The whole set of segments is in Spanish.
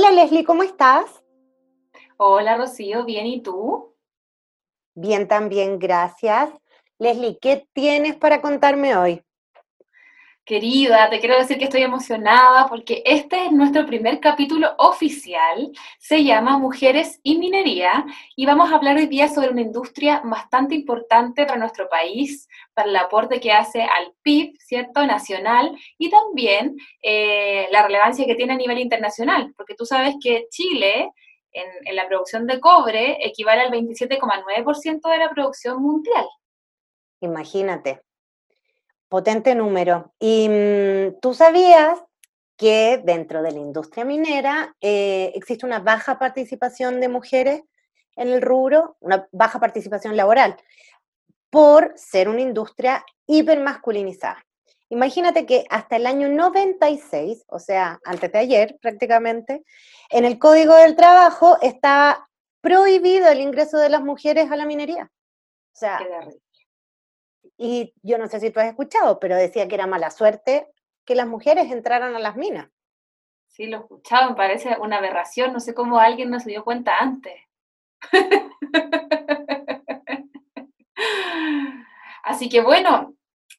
Hola Leslie, ¿cómo estás? Hola Rocío, bien, ¿y tú? Bien también, gracias. Leslie, ¿qué tienes para contarme hoy? Querida, te quiero decir que estoy emocionada porque este es nuestro primer capítulo oficial. Se llama Mujeres y Minería y vamos a hablar hoy día sobre una industria bastante importante para nuestro país, para el aporte que hace al PIB, ¿cierto? Nacional y también eh, la relevancia que tiene a nivel internacional, porque tú sabes que Chile en, en la producción de cobre equivale al 27,9% de la producción mundial. Imagínate potente número. Y mm, tú sabías que dentro de la industria minera eh, existe una baja participación de mujeres en el rubro, una baja participación laboral, por ser una industria hipermasculinizada. Imagínate que hasta el año 96, o sea, antes de ayer prácticamente, en el Código del Trabajo estaba prohibido el ingreso de las mujeres a la minería. O sea, y yo no sé si tú has escuchado, pero decía que era mala suerte que las mujeres entraran a las minas. Sí, lo he escuchado, me parece una aberración, no sé cómo alguien no se dio cuenta antes. Así que bueno,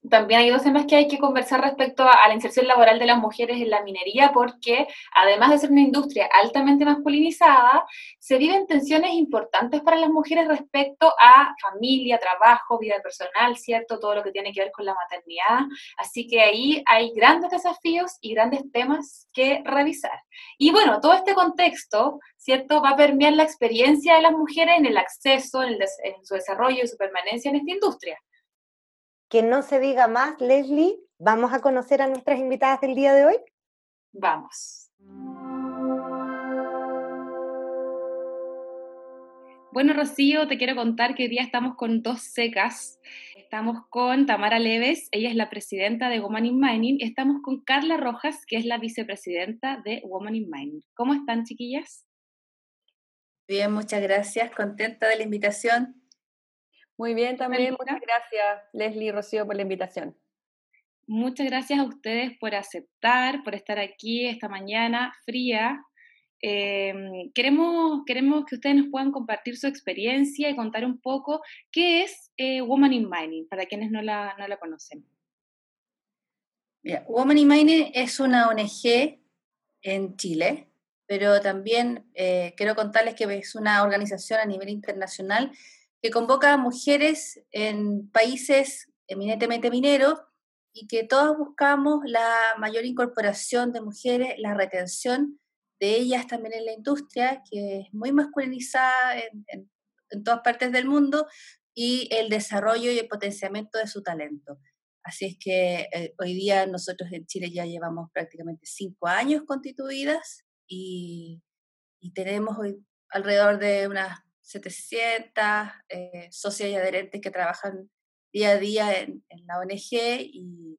también hay dos temas que hay que conversar respecto a, la inserción laboral de las mujeres en la minería, porque además de ser una industria altamente masculinizada, se viven tensiones importantes para las mujeres respecto a familia, trabajo, vida personal, ¿cierto? Todo lo que tiene que ver con la maternidad. Así que ahí hay grandes desafíos y grandes temas que revisar. Y bueno, todo este contexto, ¿cierto? Va a permear la experiencia de las mujeres en el acceso, en, en su desarrollo y su permanencia en esta industria que no se diga más, Leslie, vamos a conocer a nuestras invitadas del día de hoy. Vamos. Bueno, Rocío, te quiero contar que hoy día estamos con dos secas. Estamos con Tamara Leves, ella es la presidenta de Woman in Mining, y estamos con Carla Rojas, que es la vicepresidenta de Woman in Mining. ¿Cómo están, chiquillas? Bien, muchas gracias. Contenta de la invitación. Muy bien, también muchas gracias Leslie y Rocío por la invitación. Muchas gracias a ustedes por aceptar, por estar aquí esta mañana fría. Em, queremos, queremos que ustedes nos puedan compartir su experiencia y contar un poco qué es eh, Woman in Mining, para quienes no la, no la conocen. Woman in Mining es una ONG en Chile, pero también eh, quiero contarles que es una organización a nivel internacional que convoca a mujeres en países eminentemente mineros y que todos buscamos la mayor incorporación de mujeres, la retención de ellas también en la industria, que es muy masculinizada en, todas partes del mundo, y el desarrollo y el potenciamiento de su talento. Así es que eh, hoy día nosotros en Chile ya llevamos prácticamente cinco años constituidas y, tenemos alrededor de unas 700 eh, socios y adherentes que trabajan día a día en, la ONG y,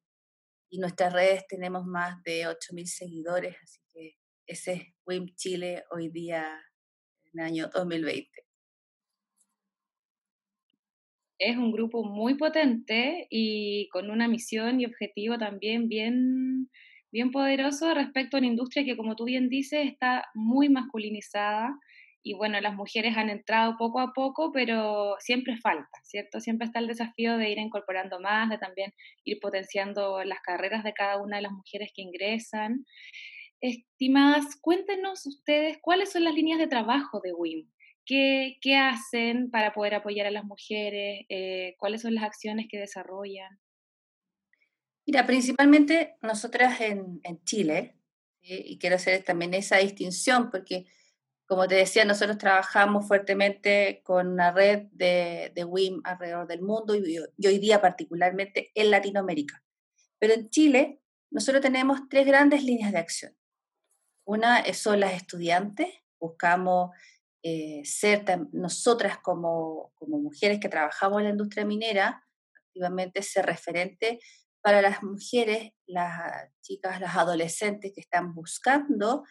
nuestras redes tenemos más de 8.000 seguidores, así que ese es WIM Chile hoy día en el año 2020. Es un grupo muy potente y con una misión y objetivo también bien, bien poderoso respecto a una industria que, como tú bien dices, está muy masculinizada y bueno, las mujeres han entrado poco a poco, pero siempre falta, ¿cierto? Siempre está el desafío de ir incorporando más, de también ir potenciando las carreras de cada una de las mujeres que ingresan. Estimadas, cuéntenos ustedes cuáles son las líneas de trabajo de WIM. ¿Qué, qué hacen para poder apoyar a las mujeres? Eh, ¿Cuáles son las acciones que desarrollan? Mira, principalmente nosotras en, en Chile, y quiero hacer también esa distinción porque como te decía, nosotros trabajamos fuertemente con una red de, de WIM alrededor del mundo y, hoy día particularmente en Latinoamérica. Pero en Chile nosotros tenemos tres grandes líneas de acción. Una son las estudiantes, buscamos eh, ser nosotras como, como mujeres que trabajamos en la industria minera, activamente ser referente para las mujeres, las chicas, las adolescentes que están buscando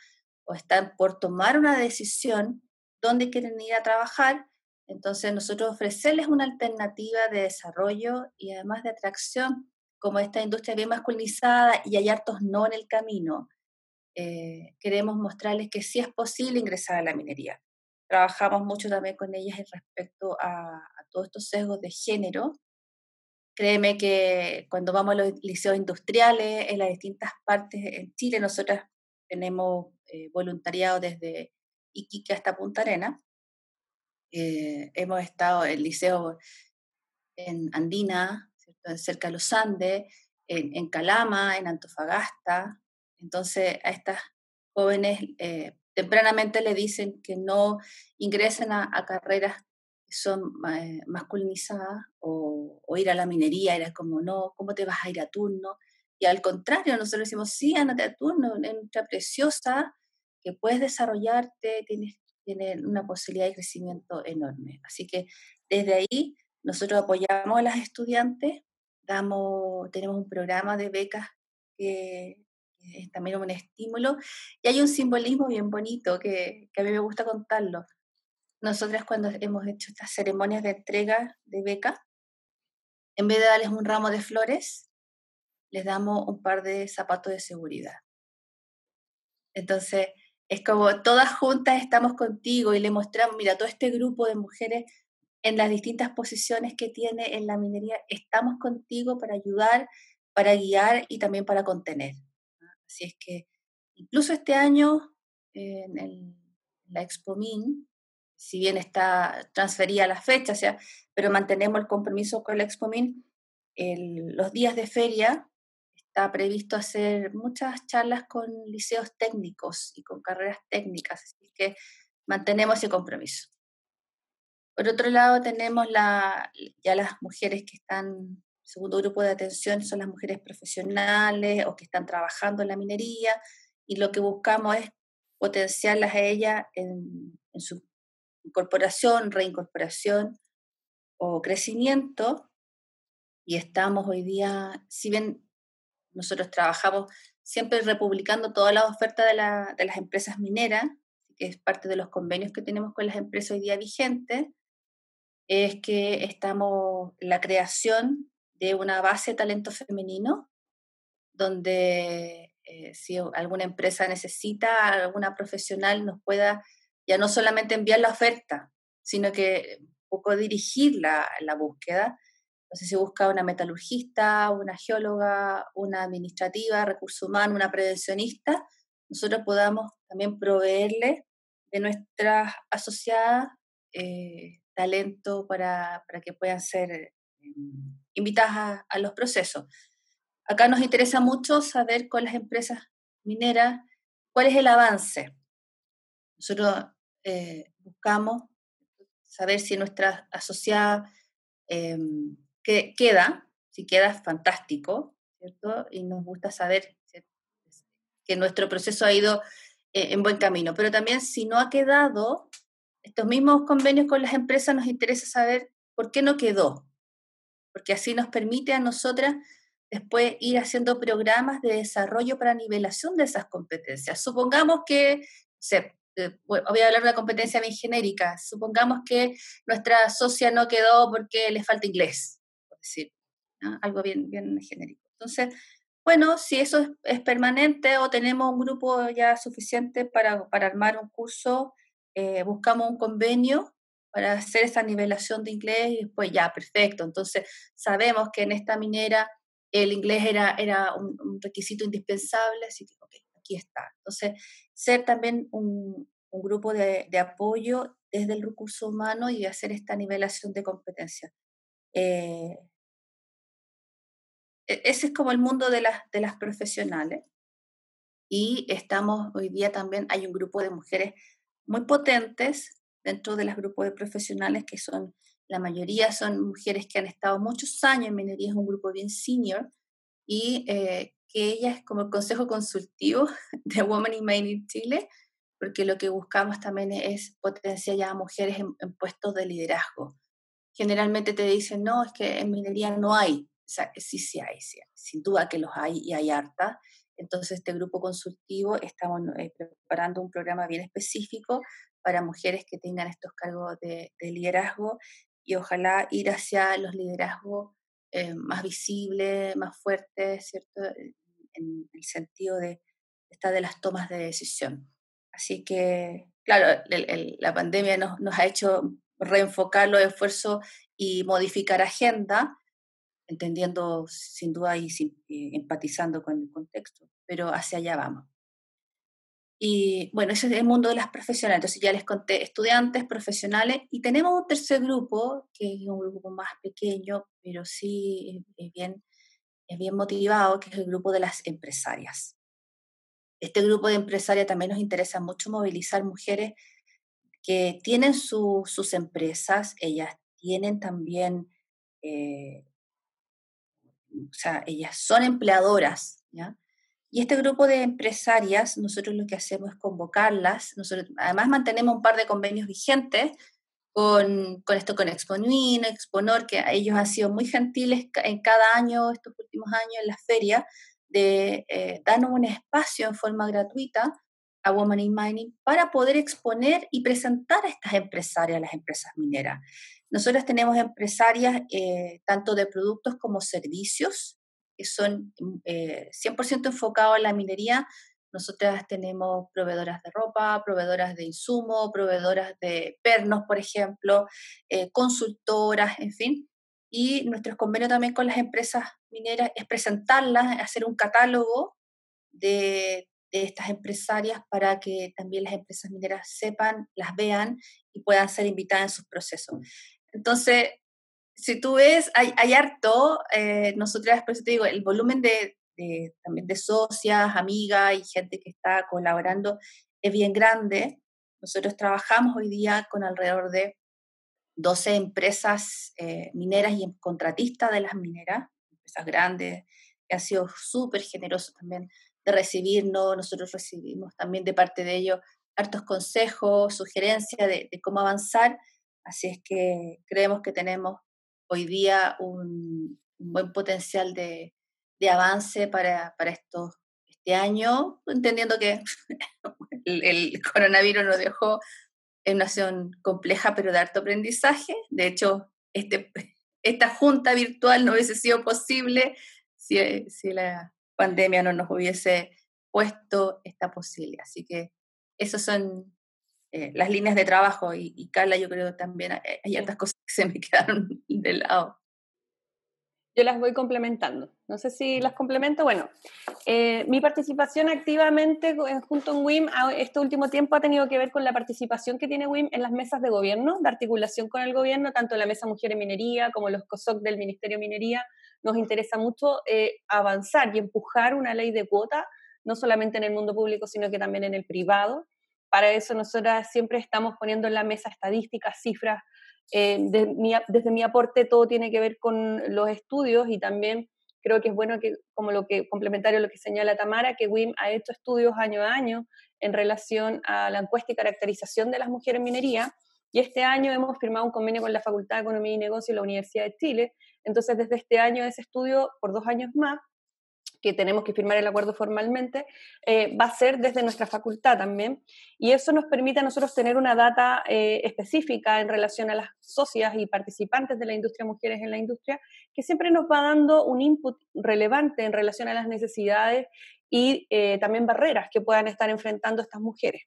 o están por tomar una decisión dónde quieren ir a trabajar, entonces nosotros ofrecerles una alternativa de desarrollo y además de atracción, como esta industria bien masculinizada y hay hartos no en el camino, eh, queremos mostrarles que sí es posible ingresar a la minería. Trabajamos mucho también con ellas respecto a, a todos estos sesgos de género. Créeme que cuando vamos a los liceos industriales en las distintas partes en Chile, nosotras tenemos eh, voluntariado desde Iquique hasta Punta Arena. Eh, hemos estado en liceo en Andina, cerca de los Andes, en, Calama, en Antofagasta. Entonces, a estas jóvenes eh, tempranamente le dicen que no ingresen a, carreras que son masculinizadas o, o, ir a la minería, era como, no, ¿cómo te vas a ir a turno? Y al contrario, nosotros decimos, sí, andate a turno, es nuestra preciosa, que puedes desarrollarte, tienes, tienes una posibilidad de crecimiento enorme. Así que desde ahí nosotros apoyamos a las estudiantes, damos, tenemos un programa de becas que, es también un estímulo y hay un simbolismo bien bonito que, que a mí me gusta contarlo. Nosotras cuando hemos hecho estas ceremonias de entrega de becas, en vez de darles un ramo de flores, les damos un par de zapatos de seguridad. Entonces, es como todas juntas estamos contigo y le mostramos, mira, todo este grupo de mujeres en las distintas posiciones que tiene en la minería, estamos contigo para ayudar, para guiar y también para contener. Así es que incluso este año en la ExpoMin, si bien está transferida la fecha, sea, pero mantenemos el compromiso con la ExpoMin, los días de feria está previsto hacer muchas charlas con liceos técnicos y con carreras técnicas, así que mantenemos ese compromiso. Por otro lado, tenemos la, ya las mujeres que están, segundo grupo de atención son las mujeres profesionales o que están trabajando en la minería, y lo que buscamos es potenciarlas a ellas en, en su incorporación, reincorporación o crecimiento. Y estamos hoy día, si bien nosotros trabajamos siempre republicando toda la oferta de, las empresas mineras, que es parte de los convenios que tenemos con las empresas hoy día vigentes, es que estamos la creación de una base de talento femenino, donde eh, si alguna empresa necesita, alguna profesional nos pueda ya no solamente enviar la oferta, sino que un poco dirigir la, la búsqueda entonces se busca una metalurgista, una geóloga, una administrativa, recursos humanos, una prevencionista, nosotros podamos también proveerle de nuestras asociadas eh, talento para, para, que puedan ser eh, invitadas a, los procesos. Acá nos interesa mucho saber con las empresas mineras cuál es el avance. Nosotros eh, buscamos saber si nuestras asociadas em, que queda, si queda, fantástico, ¿cierto? Y nos gusta saber que nuestro proceso ha ido eh, en buen camino. Pero también si no ha quedado, estos mismos convenios con las empresas nos interesa saber por qué no quedó, porque así nos permite a nosotras después ir haciendo programas de desarrollo para nivelación de esas competencias. Supongamos que, eh, voy a hablar de una competencia bien genérica, supongamos que nuestra socia no quedó porque le falta inglés, decir, algo bien, bien genérico. Entonces, bueno, si eso es, permanente o tenemos un grupo ya suficiente para, para armar un curso, eh, buscamos un convenio para hacer esa nivelación de inglés y después ya, perfecto. Entonces, sabemos que en esta minera el inglés era, era un, requisito indispensable, así que, ok, aquí está. Entonces, ser también un, un grupo de, de, apoyo desde el recurso humano y hacer esta nivelación de competencias. Eh, ese es como el mundo de las, de las profesionales. Y estamos hoy día también, hay un grupo de mujeres muy potentes dentro de los grupos de profesionales que son, la mayoría son mujeres que han estado muchos años en minería, es un grupo bien senior, y eh, que ella es como el consejo consultivo de Women in Mining Chile, porque lo que buscamos también es potenciar ya a mujeres en puestos de liderazgo. Generalmente te dicen, no, es que en minería no hay sea, sí, sí hay, sin duda que los hay y hay harta. Entonces, este grupo consultivo estamos eh, preparando un programa bien específico para mujeres que tengan estos cargos de, liderazgo y ojalá ir hacia los liderazgos eh, más visibles, más fuertes, ¿cierto? En el sentido de, está de las tomas de decisión. Así que, claro, la pandemia nos, nos ha hecho reenfocar los esfuerzos y modificar agenda, entendiendo sin duda y empatizando con el contexto, pero hacia allá vamos. Y bueno, ese es el mundo de las profesionales. Entonces ya les conté estudiantes, profesionales, y tenemos un tercer grupo, que es un grupo más pequeño, pero sí es bien, es bien motivado, que es el grupo de las empresarias. Este grupo de empresarias también nos interesa mucho movilizar mujeres que tienen sus empresas, ellas tienen también eh, o sea, ellas son empleadoras, ¿ya? Y este grupo de empresarias, nosotros lo que hacemos es convocarlas, nosotros además mantenemos un par de convenios vigentes con, con esto, con Exponuin, Exponor, que ellos han sido muy gentiles en cada año, estos últimos años en la feria, de eh, darnos un espacio en forma gratuita a Women in Mining para poder exponer y presentar a estas empresarias, las empresas mineras. Nosotros tenemos empresarias eh, tanto de productos como servicios, que son 100% eh, enfocados en la minería. Nosotras tenemos proveedoras de ropa, proveedoras de insumo, proveedoras de pernos, por ejemplo, eh, consultoras, en fin. Y nuestro convenio también con las empresas mineras es presentarlas, hacer un catálogo de, de estas empresarias para que también las empresas mineras sepan, las vean y puedan ser invitadas en sus procesos. Entonces, si tú ves, hay, hay harto, eh, nosotras, por eso te digo, el volumen de, también de socias, amigas y gente que está colaborando es bien grande. Nosotros trabajamos hoy día con alrededor de 12 empresas eh, mineras y contratistas de las mineras, empresas grandes, que han sido súper generosos también de recibirnos. Nosotros recibimos también de parte de ellos hartos consejos, sugerencias de, de cómo avanzar Así es que creemos que tenemos hoy día un, buen potencial de, avance para, para este año, entendiendo que el, coronavirus nos dejó en una situación compleja, pero de alto aprendizaje. De hecho, este, esta junta virtual no hubiese sido posible si, si la pandemia no nos hubiese puesto esta posibilidad. Así que esos son eh, las líneas de trabajo y, Carla, yo creo también hay, hay cosas que se me quedaron de lado. Yo las voy complementando. No sé si las complemento. Bueno, eh, mi participación activamente junto en WIM este último tiempo ha tenido que ver con la participación que tiene WIM en las mesas de gobierno, de articulación con el gobierno, tanto la Mesa Mujer en Minería como los COSOC del Ministerio de Minería. Nos interesa mucho eh, avanzar y empujar una ley de cuota, no solamente en el mundo público, sino que también en el privado para eso nosotras siempre estamos poniendo en la mesa estadísticas, cifras. Eh, desde mi aporte todo tiene que ver con los estudios y también creo que es bueno que, como lo que complementario a lo que señala Tamara, que WIM ha hecho estudios año a año en relación a la encuesta y caracterización de las mujeres en minería. Y este año hemos firmado un convenio con la Facultad de Economía y Negocio y la Universidad de Chile. Entonces, desde este año, ese estudio, por dos años más, que tenemos que firmar el acuerdo formalmente, eh, va a ser desde nuestra facultad también. Y eso nos permite a nosotros tener una data eh, específica en relación a las socias y participantes de la industria, mujeres en la industria, que siempre nos va dando un input relevante en relación a las necesidades y eh, también barreras que puedan estar enfrentando estas mujeres.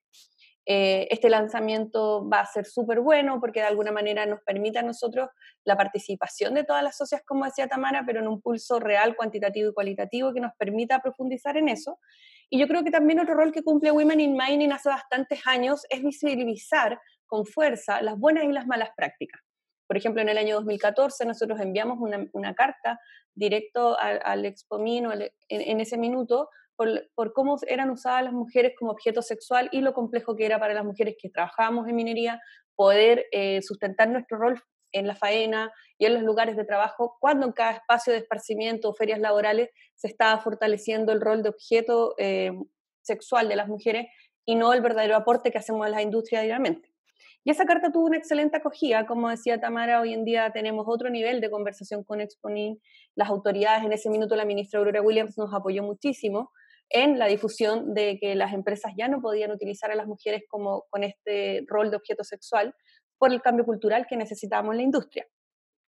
Eh, este lanzamiento va a ser súper bueno porque de alguna manera nos permite a nosotros la participación de todas las socias, como decía Tamara, pero en un pulso real, cuantitativo y cualitativo que nos permita profundizar en eso. Y yo creo que también otro rol que cumple Women in Mining hace bastantes años es visibilizar con fuerza las buenas y las malas prácticas. Por ejemplo, en el año 2014 nosotros enviamos una, carta directo al, al Expomin en, en ese minuto por, cómo eran usadas las mujeres como objeto sexual y lo complejo que era para las mujeres que trabajábamos en minería poder eh, sustentar nuestro rol en la faena y en los lugares de trabajo, cuando en cada espacio de esparcimiento o ferias laborales se estaba fortaleciendo el rol de objeto eh, sexual de las mujeres y no el verdadero aporte que hacemos a la industria diariamente. Y esa carta tuvo una excelente acogida, como decía Tamara, hoy en día tenemos otro nivel de conversación con Exponin, las autoridades, en ese minuto la ministra Aurora Williams nos apoyó muchísimo, en la difusión de que las empresas ya no podían utilizar a las mujeres como con este rol de objeto sexual por el cambio cultural que necesitábamos en la industria.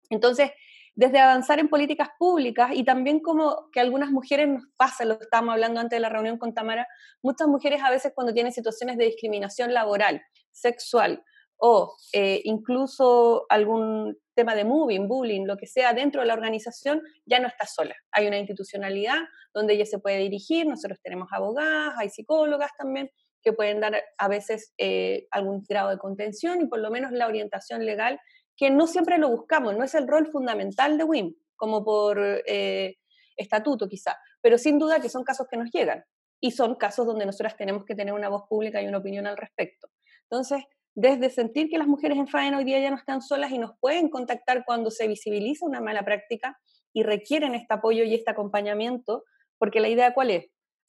Entonces, desde avanzar en políticas públicas y también como que algunas mujeres nos pasa, lo estábamos hablando antes de la reunión con Tamara, muchas mujeres a veces cuando tienen situaciones de discriminación laboral, sexual o eh, incluso algún tema de moving, bullying, lo que sea dentro de la organización, ya no está sola. Hay una institucionalidad donde ella se puede dirigir, nosotros tenemos abogadas, hay psicólogas también que pueden dar a veces eh, algún grado de contención y por lo menos la orientación legal que no siempre lo buscamos, no es el rol fundamental de WIM, como por eh, estatuto quizá, pero sin duda que son casos que nos llegan y son casos donde nosotras tenemos que tener una voz pública y una opinión al respecto. Entonces, desde sentir que las mujeres en faena hoy día ya no están solas y nos pueden contactar cuando se visibiliza una mala práctica y requieren este apoyo y este acompañamiento, porque la idea cuál es?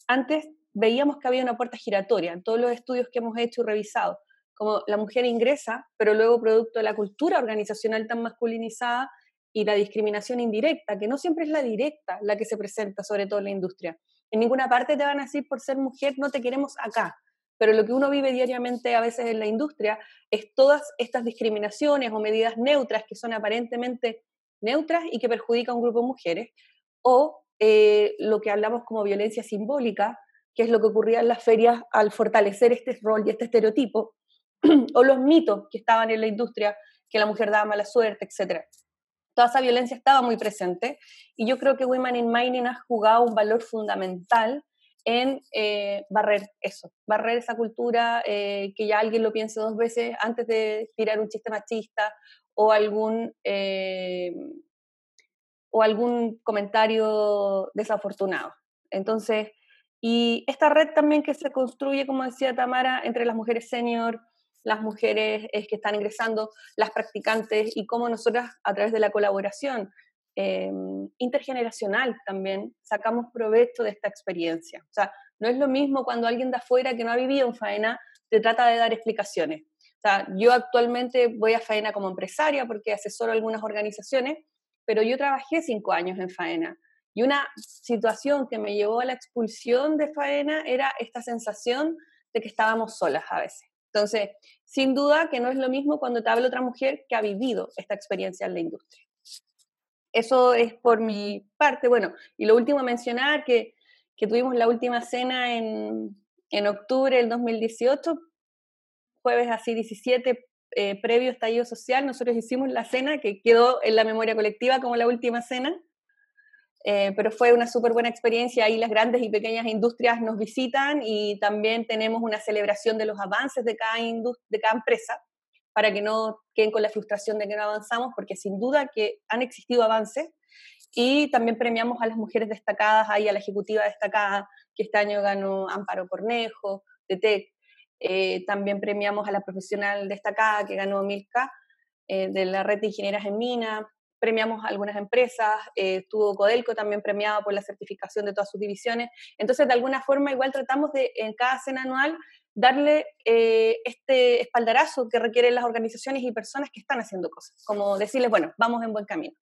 Antes veíamos que había una puerta giratoria en todos los estudios que hemos hecho y revisado como la mujer ingresa, pero luego producto de la cultura organizacional tan masculinizada y la discriminación indirecta, que no siempre es la directa la que se presenta, sobre todo en la industria. En ninguna parte te van a decir por ser mujer no te queremos acá, pero lo que uno vive diariamente a veces en la industria es todas estas discriminaciones o medidas neutras que son aparentemente neutras y que perjudican a un grupo de mujeres, o eh, lo que hablamos como violencia simbólica, que es lo que ocurría en las ferias al fortalecer este rol y este estereotipo, o los mitos que estaban en la industria, que la mujer daba mala suerte, etc. Toda esa violencia estaba muy presente y yo creo que Women in Mining ha jugado un valor fundamental en eh, barrer eso, barrer esa cultura, eh, que ya alguien lo piense dos veces antes de tirar un chiste machista o algún, eh, o algún comentario desafortunado. Entonces, y esta red también que se construye, como decía Tamara, entre las mujeres senior, las mujeres que están ingresando, las practicantes y cómo nosotras a través de la colaboración em, intergeneracional también sacamos provecho de esta experiencia. O sea, no es lo mismo cuando alguien de afuera que no ha vivido en faena te trata de dar explicaciones. O sea, yo actualmente voy a faena como empresaria porque asesoro algunas organizaciones, pero yo trabajé cinco años en faena. Y una situación que me llevó a la expulsión de faena era esta sensación de que estábamos solas a veces. Entonces, sin duda que no es lo mismo cuando te habla otra mujer que ha vivido esta experiencia en la industria. Eso es por mi parte. Bueno, y lo último a mencionar, que, que tuvimos la última cena en, en octubre del 2018, jueves así 17, eh, previo estallido social, nosotros hicimos la cena que quedó en la memoria colectiva como la última cena. Eh, pero fue una súper buena experiencia. Ahí las grandes y pequeñas industrias nos visitan y también tenemos una celebración de los avances de cada, de cada empresa para que no queden con la frustración de que no avanzamos, porque sin duda que han existido avances. Y también premiamos a las mujeres destacadas, ahí a la ejecutiva destacada, que este año ganó Amparo Cornejo, de TEC. Eh, también premiamos a la profesional destacada que ganó Milka, eh, de la red de ingenieras en mina premiamos algunas empresas, eh, estuvo Codelco también premiado por la certificación de todas sus divisiones. Entonces, de alguna forma, igual tratamos de, en cada cena anual, darle eh, este espaldarazo que requieren las organizaciones y personas que están haciendo cosas, como decirles, bueno, vamos en buen camino.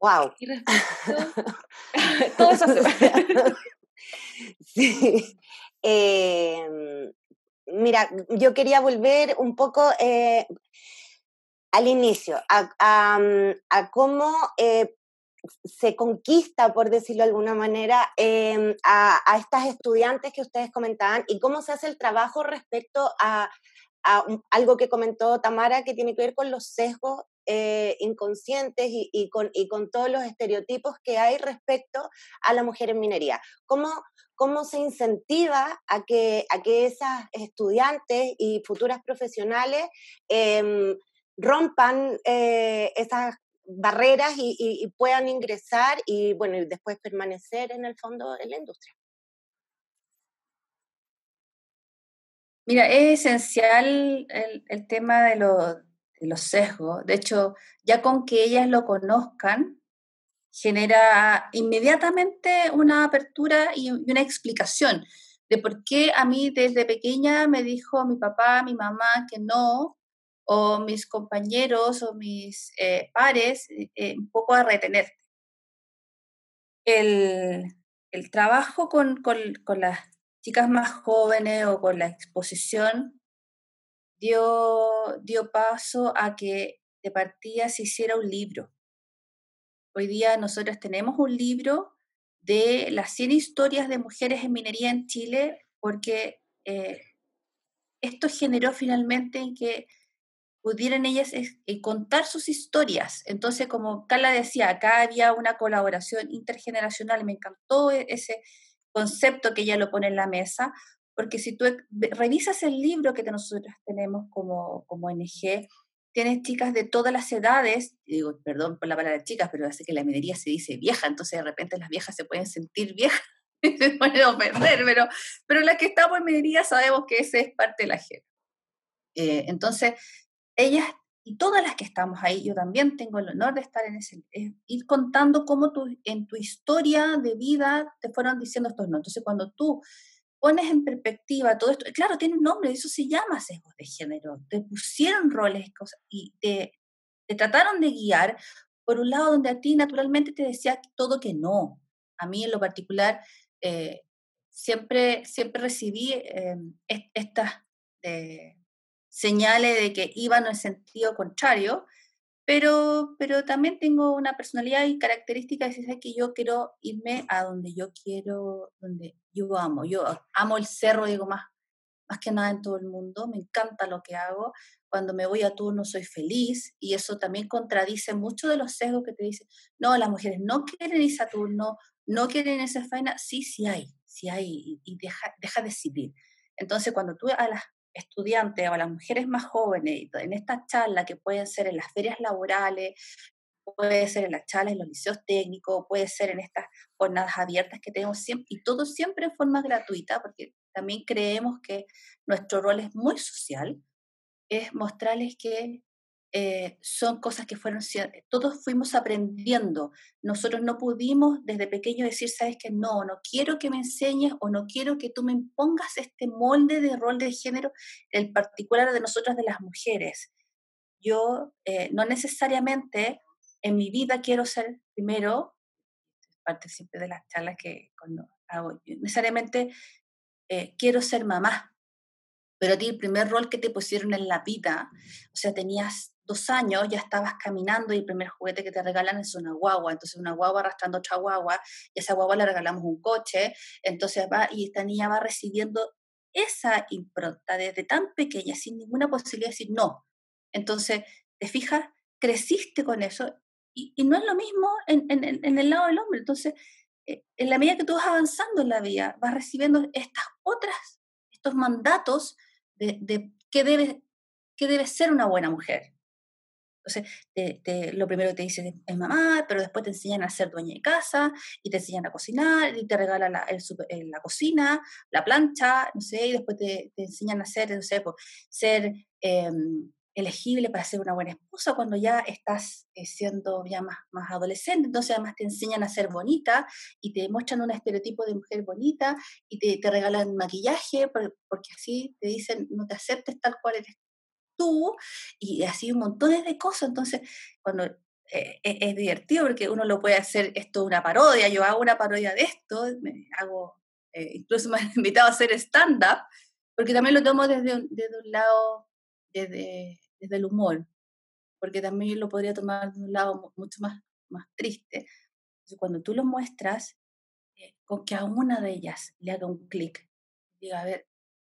¡Wow! Todo eso sí. Em, mira, yo quería volver un poco, eh, al inicio, a, mm, cómo eh, se conquista, por decirlo de alguna manera, em, a, estas estudiantes que ustedes comentaban y cómo se hace el trabajo respecto a, algo que comentó Tamara que tiene que ver con los sesgos eh, inconscientes y, con, y, con, todos los estereotipos que hay respecto a la mujer en minería. ¿Cómo, cómo se incentiva a que, a que esas estudiantes y futuras profesionales em, rompan eh, esas barreras y, puedan ingresar y bueno, y después permanecer en el fondo en la industria. Mira, es esencial el, tema de, los sesgos. De hecho, ya con que ellas lo conozcan, genera inmediatamente una apertura y una explicación de por qué a mí desde pequeña me dijo mi papá, mi mamá que no, o mis compañeros o mis eh, pares eh, eh, un poco a retenerte. El, el trabajo con, con, con, las chicas más jóvenes o con la exposición dio, dio paso a que de partida se hiciera un libro. Hoy día nosotros tenemos un libro de las 100 historias de mujeres en minería en Chile, porque eh, esto generó finalmente en que pudieran ellas eh, contar sus historias. Entonces, como Carla decía, acá había una colaboración intergeneracional, me encantó e-, ese concepto que ella lo pone en la mesa, porque si tú revisas el libro que nosotros tenemos como, como ONG, tienes chicas de todas las edades, digo, perdón por la palabra chicas, pero hace que la minería se dice vieja, entonces de repente las viejas se pueden sentir viejas se pueden ofender, pero, pero las que estamos en minería sabemos que ese es parte de la gente. Eh, entonces, ellas y todas las que estamos ahí, yo también tengo el honor de estar en ese, ir contando cómo tú, en tu historia de vida te fueron diciendo estos no. Entonces, cuando tú pones en perspectiva todo esto, claro, tiene un nombre, eso se llama sesgos de género, te pusieron roles cosas, y te, trataron de guiar por un lado donde a ti naturalmente te decía todo que no. A mí en lo particular, eh, siempre, siempre recibí eh, estas eh, señales de que iban en el sentido contrario, pero, pero también tengo una personalidad y características de que yo quiero irme a donde yo quiero, donde yo amo. Yo amo el cerro, digo, más, más que nada en todo el mundo. Me encanta lo que hago. Cuando me voy a turno soy feliz y eso también contradice mucho de los sesgos que te dicen, no, las mujeres no quieren irse a turno, no quieren esa faena. Sí, sí hay, sí hay y, deja, deja decidir. Entonces, cuando tú a las estudiantes o a las mujeres más jóvenes en esta charla que pueden ser en las ferias laborales, puede ser en las charlas en los liceos técnicos, puede ser en estas jornadas abiertas que tenemos siempre, y todo siempre en forma gratuita, porque también creemos que nuestro rol es muy social, es mostrarles que eh, son cosas que fueron, todos fuimos aprendiendo. Nosotros no pudimos desde pequeño decir, sabes que no, no quiero que me enseñes o no quiero que tú me impongas este molde de rol de género, el particular de nosotras, de las mujeres. Yo eh, no necesariamente en mi vida quiero ser primero, parte siempre de las charlas que cuando hago, necesariamente eh, quiero ser mamá, pero a ti el primer rol que te pusieron en la vida, o sea, tenías dos años ya estabas caminando y el primer juguete que te regalan es una guagua, entonces una guagua arrastrando otra guagua, y esa guagua le regalamos un coche, entonces va, y esta niña va recibiendo esa impronta desde tan pequeña, sin ninguna posibilidad de decir no. Entonces, te fijas, creciste con eso, y, no es lo mismo en, en, el lado del hombre. Entonces, eh, en la medida que tú vas avanzando en la vida, vas recibiendo estas otras, estos mandatos de, de qué, qué debe ser una buena mujer. Entonces, lo primero que te dicen es mamá, pero después te enseñan a ser dueña de casa y te enseñan a cocinar y te regalan la, la cocina, la plancha, no sé, y después te, enseñan a ser, no sé, ser em, elegible para ser una buena esposa cuando ya estás eh, siendo ya más, más adolescente, entonces además te enseñan a ser bonita y te muestran un estereotipo de mujer bonita y te, te regalan maquillaje porque así te dicen no te aceptes tal cual eres tú, y así un montón de cosas. Entonces, cuando eh, e, es, divertido porque uno lo puede hacer esto una parodia, yo hago una parodia de esto, me hago, eh, incluso me han invitado a hacer stand-up, porque también lo tomo desde un, desde un lado, desde, desde el humor, porque también lo podría tomar de un lado mucho más, más triste. Entonces, cuando tú lo muestras, eh, con que a una de ellas le haga un clic, diga, a ver,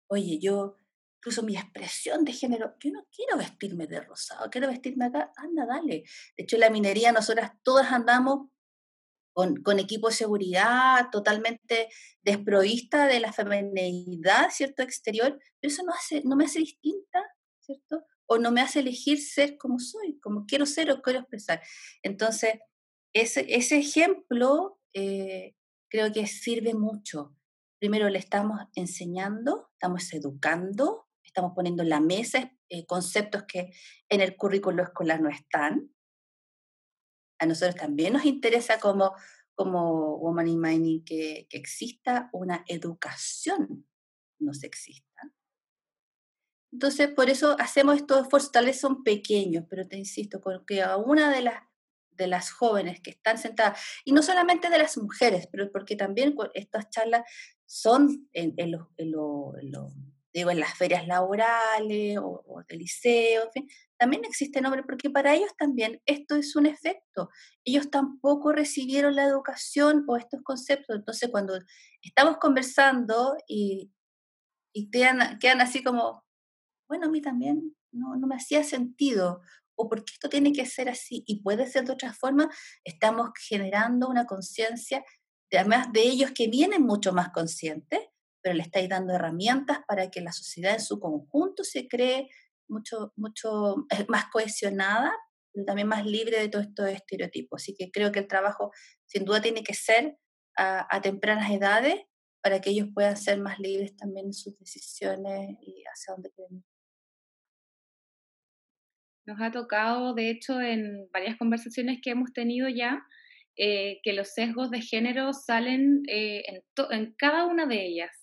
oye, yo incluso mi expresión de género, yo no quiero vestirme de rosado, quiero vestirme acá, anda, dale. De hecho, en la minería nosotras todas andamos con, con equipo de seguridad totalmente desprovista de la feminidad, ¿cierto? Exterior, pero eso no, hace, no me hace distinta, ¿cierto? O no me hace elegir ser como soy, como quiero ser o quiero expresar. Entonces, ese, ese ejemplo eh, creo que sirve mucho. Primero le estamos enseñando, estamos educando, estamos poniendo en la mesa eh, conceptos que en el currículo escolar no están. A nosotros también nos interesa como, como Woman in Mining que, que exista una educación no sexista. Entonces, por eso hacemos estos esfuerzos, tal vez son pequeños, pero te insisto, con que a una de las, de las jóvenes que están sentadas, y no solamente de las mujeres, pero porque también estas charlas son en, en, los, digo, en las ferias laborales o, o de liceo, también existe nombre, porque para ellos también esto es un efecto. Ellos tampoco recibieron la educación o estos conceptos. Entonces, cuando estamos conversando y, y quedan, quedan así como, bueno, a mí también no, no me hacía sentido, o porque esto tiene que ser así y puede ser de otra forma, estamos generando una conciencia, además de ellos que vienen mucho más conscientes, pero le estáis dando herramientas para que la sociedad en su conjunto se cree mucho, mucho eh, más cohesionada, pero también más libre de todos estos estereotipos. Así que creo que el trabajo sin duda tiene que ser a, a tempranas edades para que ellos puedan ser más libres también en sus decisiones y hacia dónde quieren Nos ha tocado, de hecho, en varias conversaciones que hemos tenido ya, eh, que los sesgos de género salen eh, en, en, cada una de ellas.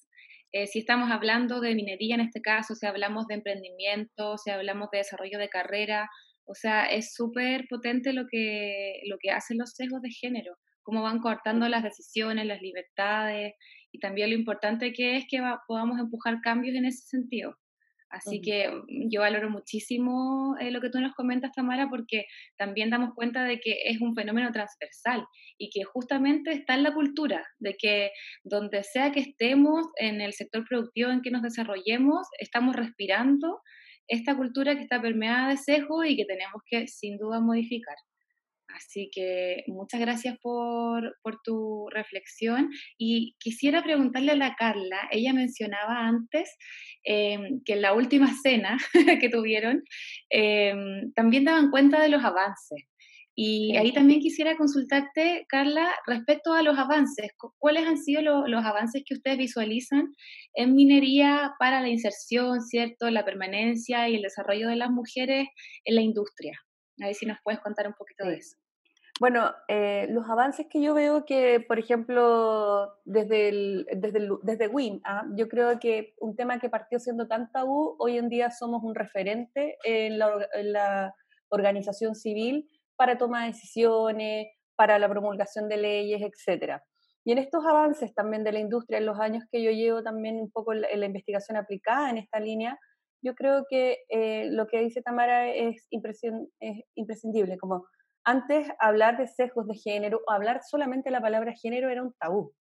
Eh, si estamos hablando de minería en este caso, si hablamos de emprendimiento, si hablamos de desarrollo de carrera, o sea, es súper potente lo que, lo que hacen los sesgos de género, cómo van cortando las decisiones, las libertades, y también lo importante que es que va, podamos empujar cambios en ese sentido. Así que mm, yo valoro muchísimo eh, lo que tú nos comentas, Tamara, porque también damos cuenta de que es un fenómeno transversal y que justamente está en la cultura, de que donde sea que estemos en el sector productivo en que nos desarrollemos, estamos respirando esta cultura que está permeada de sesgo y que tenemos que sin duda modificar. Así que muchas gracias por, tu reflexión y quisiera preguntarle a la Carla, ella mencionaba antes em, que en la última cena que tuvieron em, también daban cuenta de los avances. Y ahí también quisiera consultarte, Carla, respecto a los avances. ¿Cuáles han sido los avances que ustedes visualizan en minería para la inserción, cierto, la permanencia y el desarrollo de las mujeres en la industria? A ver si nos puedes contar un poquito de eso. Bueno, eh, los avances que yo veo que, por ejemplo, desde, el, desde, desde WIM, ¿ah? yo creo que un tema que partió siendo tan tabú, hoy en día somos un referente en la, en la organización civil para toma de decisiones, para la promulgación de leyes, etcétera. Y en estos avances también de la industria, en los años que yo llevo también un poco en la, investigación aplicada en esta línea, yo creo que eh, lo que dice Tamara es, es imprescindible, como antes hablar de sesgos de género hablar solamente la palabra género era un tabú.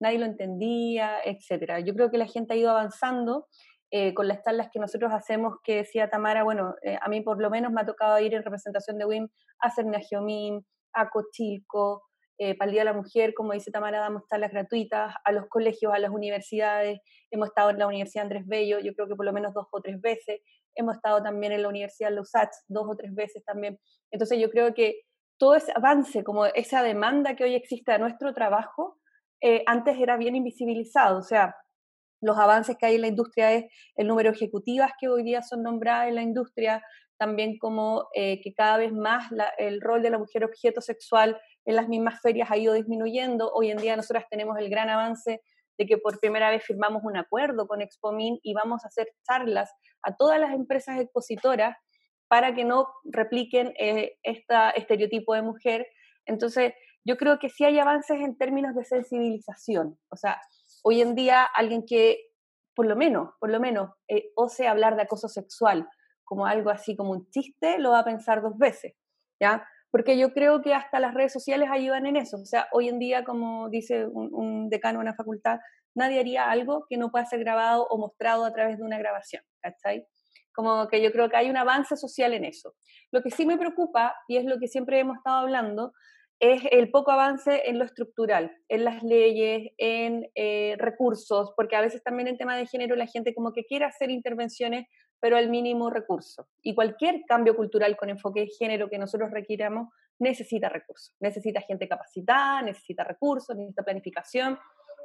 Nadie lo entendía, etc. Yo creo que la gente ha ido avanzando eh, con las charlas que nosotros hacemos, que decía Tamara, bueno, eh, a mí por lo menos me ha tocado ir en representación de WIM a Cernagiomín, a Cochilco, eh, para el Día de la Mujer, como dice Tamara, damos charlas gratuitas a los colegios, a las universidades. Hemos estado en la Universidad Andrés Bello, yo creo que por lo menos dos o tres veces. Hemos estado también en la Universidad Lusach dos o tres veces también. Entonces yo creo que todo ese avance, como esa demanda que hoy existe a nuestro trabajo, eh, antes era bien invisibilizado. O sea, los avances que hay en la industria es el número de ejecutivas que hoy día son nombradas en la industria, también como eh, que cada vez más el rol de la mujer objeto sexual en las mismas ferias ha ido disminuyendo. Hoy en día nosotras tenemos el gran avance de que por primera vez firmamos un acuerdo con Expomin y vamos a hacer charlas a todas las empresas expositoras para que no repliquen este estereotipo de mujer. Entonces, yo creo que sí hay avances en términos de sensibilización. O sea, hoy en día alguien que, por lo menos, por lo menos, eh, ose hablar de acoso sexual como algo así como un chiste, lo va a pensar dos veces, ¿ya? Porque yo creo que hasta las redes sociales ayudan en eso. O sea, hoy en día, como dice un, un decano de una facultad, nadie haría algo que no pueda ser grabado o mostrado a través de una grabación, ¿cachai? Como que yo creo que hay un avance social en eso. Lo que sí me preocupa, y es lo que siempre hemos estado hablando, es el poco avance en lo estructural, en las leyes, en eh, recursos, porque a veces también en tema de género la gente como que quiere hacer intervenciones, pero al mínimo recurso. Y cualquier cambio cultural con enfoque de género que nosotros requiramos necesita recursos, necesita gente capacitada, necesita recursos, necesita planificación.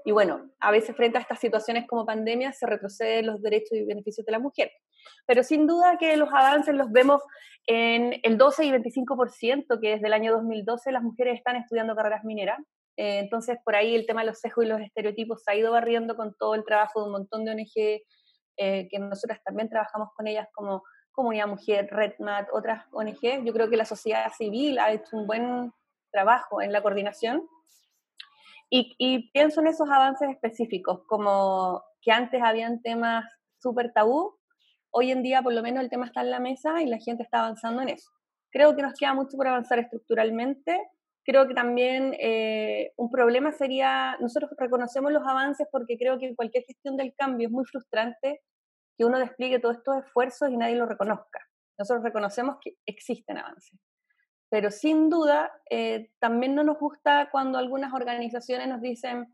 Y bueno, a veces frente a estas situaciones como pandemia se retroceden los derechos y beneficios de la mujer. Pero sin duda que los avances los vemos en el 12 y 25%, que desde el año 2012 las mujeres están estudiando carreras mineras. Eh, entonces, por ahí el tema de los sesgos y los estereotipos se ha ido barriendo con todo el trabajo de un montón de ONG, eh, que nosotras también trabajamos con ellas como Comunidad Mujer, RedMat, otras ONG. Yo creo que la sociedad civil ha hecho un buen trabajo en la coordinación y, pienso en esos avances específicos, como que antes habían temas súper tabú, hoy en día por lo menos el tema está en la mesa y la gente está avanzando en eso. Creo que nos queda mucho por avanzar estructuralmente. Creo que también eh, un problema sería, nosotros reconocemos los avances porque creo que cualquier gestión del cambio es muy frustrante que uno despliegue todos estos esfuerzos y nadie lo reconozca. Nosotros reconocemos que existen avances. Pero sin duda, eh, también no nos gusta cuando algunas organizaciones nos dicen,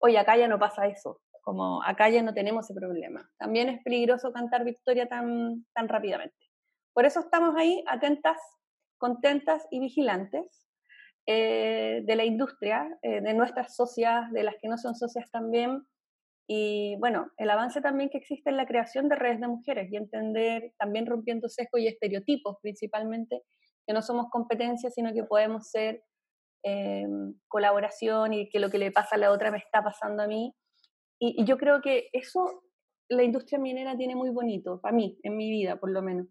oye, acá ya no pasa eso, como acá ya no tenemos ese problema. También es peligroso cantar victoria tan, tan rápidamente. Por eso estamos ahí atentas, contentas y vigilantes eh, de la industria, eh, de nuestras socias, de las que no son socias también, y bueno, el avance también que existe en la creación de redes de mujeres y entender, también rompiendo sesgos y estereotipos principalmente, que no somos competencia, sino que podemos ser eh, colaboración y que lo que le pasa a la otra me está pasando a mí. Y, y, yo creo que eso la industria minera tiene muy bonito, para mí, en mi vida por lo menos.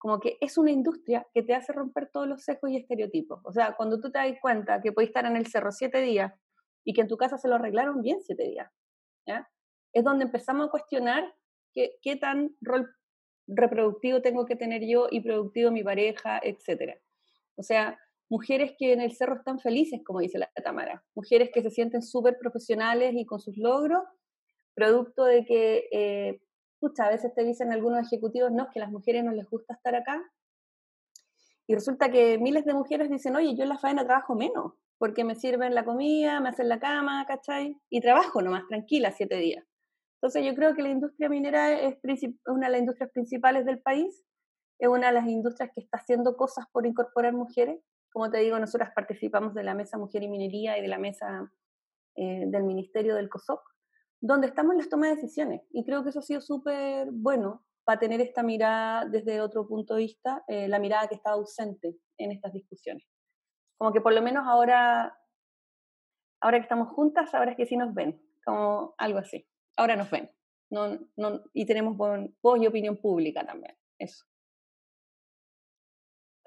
Como que es una industria que te hace romper todos los sesgos y estereotipos. O sea, cuando tú te das cuenta que puedes estar en el cerro siete días y que en tu casa se lo arreglaron bien siete días, ¿ya? es donde empezamos a cuestionar qué, tan rol reproductivo tengo que tener yo y productivo mi pareja, etc. O sea, mujeres que en el cerro están felices, como dice la Tamara, mujeres que se sienten súper profesionales y con sus logros, producto de que, eh, a veces te dicen algunos ejecutivos, no, que a las mujeres no les gusta estar acá, y resulta que miles de mujeres dicen, oye, yo en la faena trabajo menos, porque me sirven la comida, me hacen la cama, ¿cachai? Y trabajo nomás, tranquila, siete días. Entonces yo creo que la industria minera es una de las industrias principales del país, es una de las industrias que está haciendo cosas por incorporar mujeres. Como te digo, nosotras participamos de la Mesa Mujer y Minería y de la Mesa eh, del Ministerio del COSOC, donde estamos en las tomas de decisiones. Y creo que eso ha sido súper bueno para tener esta mirada desde otro punto de vista, eh, la mirada que está ausente en estas discusiones. Como que por lo menos ahora, ahora que estamos juntas, ahora es que sí nos ven, como algo así ahora nos ven. No, no, y tenemos voz y opinión pública también. Eso.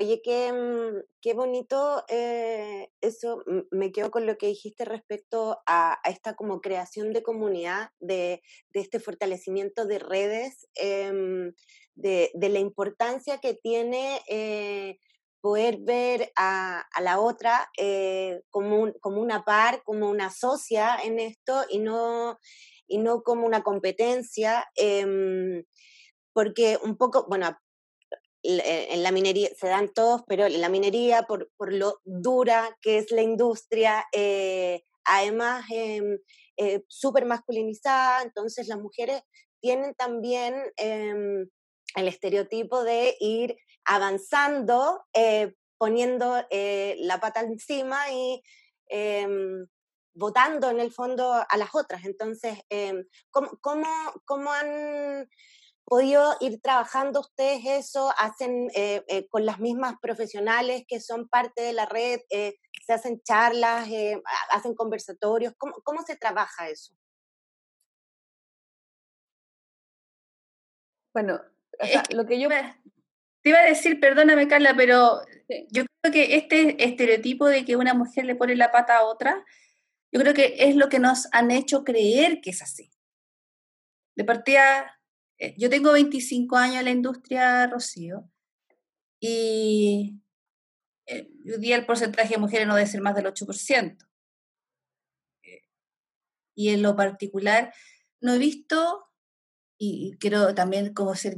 Oye, qué, mm, qué bonito eh, eso. Me quedo con lo que dijiste respecto a, esta como creación de comunidad, de, de este fortalecimiento de redes, em, de, de, la importancia que tiene eh, poder ver a, a la otra eh, como, como una par, como una socia en esto y no, y no como una competencia, em, porque un poco, bueno, en la minería se dan todos, pero en la minería, por, por lo dura que es la industria, eh, además eh, eh, súper masculinizada, entonces las mujeres tienen también em, el estereotipo de ir avanzando, eh, poniendo la pata encima y em, votando en el fondo a las otras. Entonces, eh, ¿cómo, cómo, han podido ir trabajando ustedes eso? ¿Hacen eh, eh, con las mismas profesionales que son parte de la red? ¿Se hacen charlas? ¿Hacen conversatorios? ¿Cómo, ¿Cómo se trabaja eso? Bueno, lo que yo... Te iba a decir, perdóname Carla, pero yo creo que este estereotipo de que una mujer le pone la pata a otra, yo creo que es lo que nos han hecho creer que es así. De partida, eh, yo tengo 25 años en la industria, Rocío, y eh, hoy día el porcentaje de mujeres no debe ser más del 8%. Eh, y en lo particular, no he visto, y quiero también como ser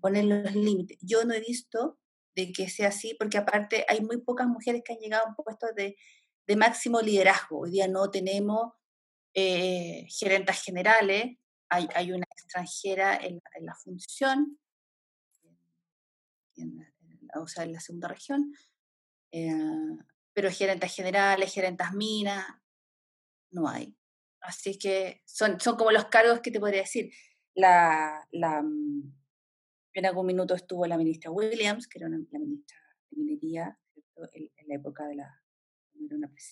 poner los límites, yo no he visto de que sea así, porque aparte hay muy pocas mujeres que han llegado a un puesto de de máximo liderazgo. Hoy día no tenemos eh, gerentas generales, hay, hay, una extranjera en, la función, o sea, en la segunda región, eh, pero gerentas generales, gerentas minas, no hay. Así que son, son como los cargos que te podría decir. La, la, mm, en algún minuto estuvo la ministra Williams, que era una, la ministra de Minería en la época de la,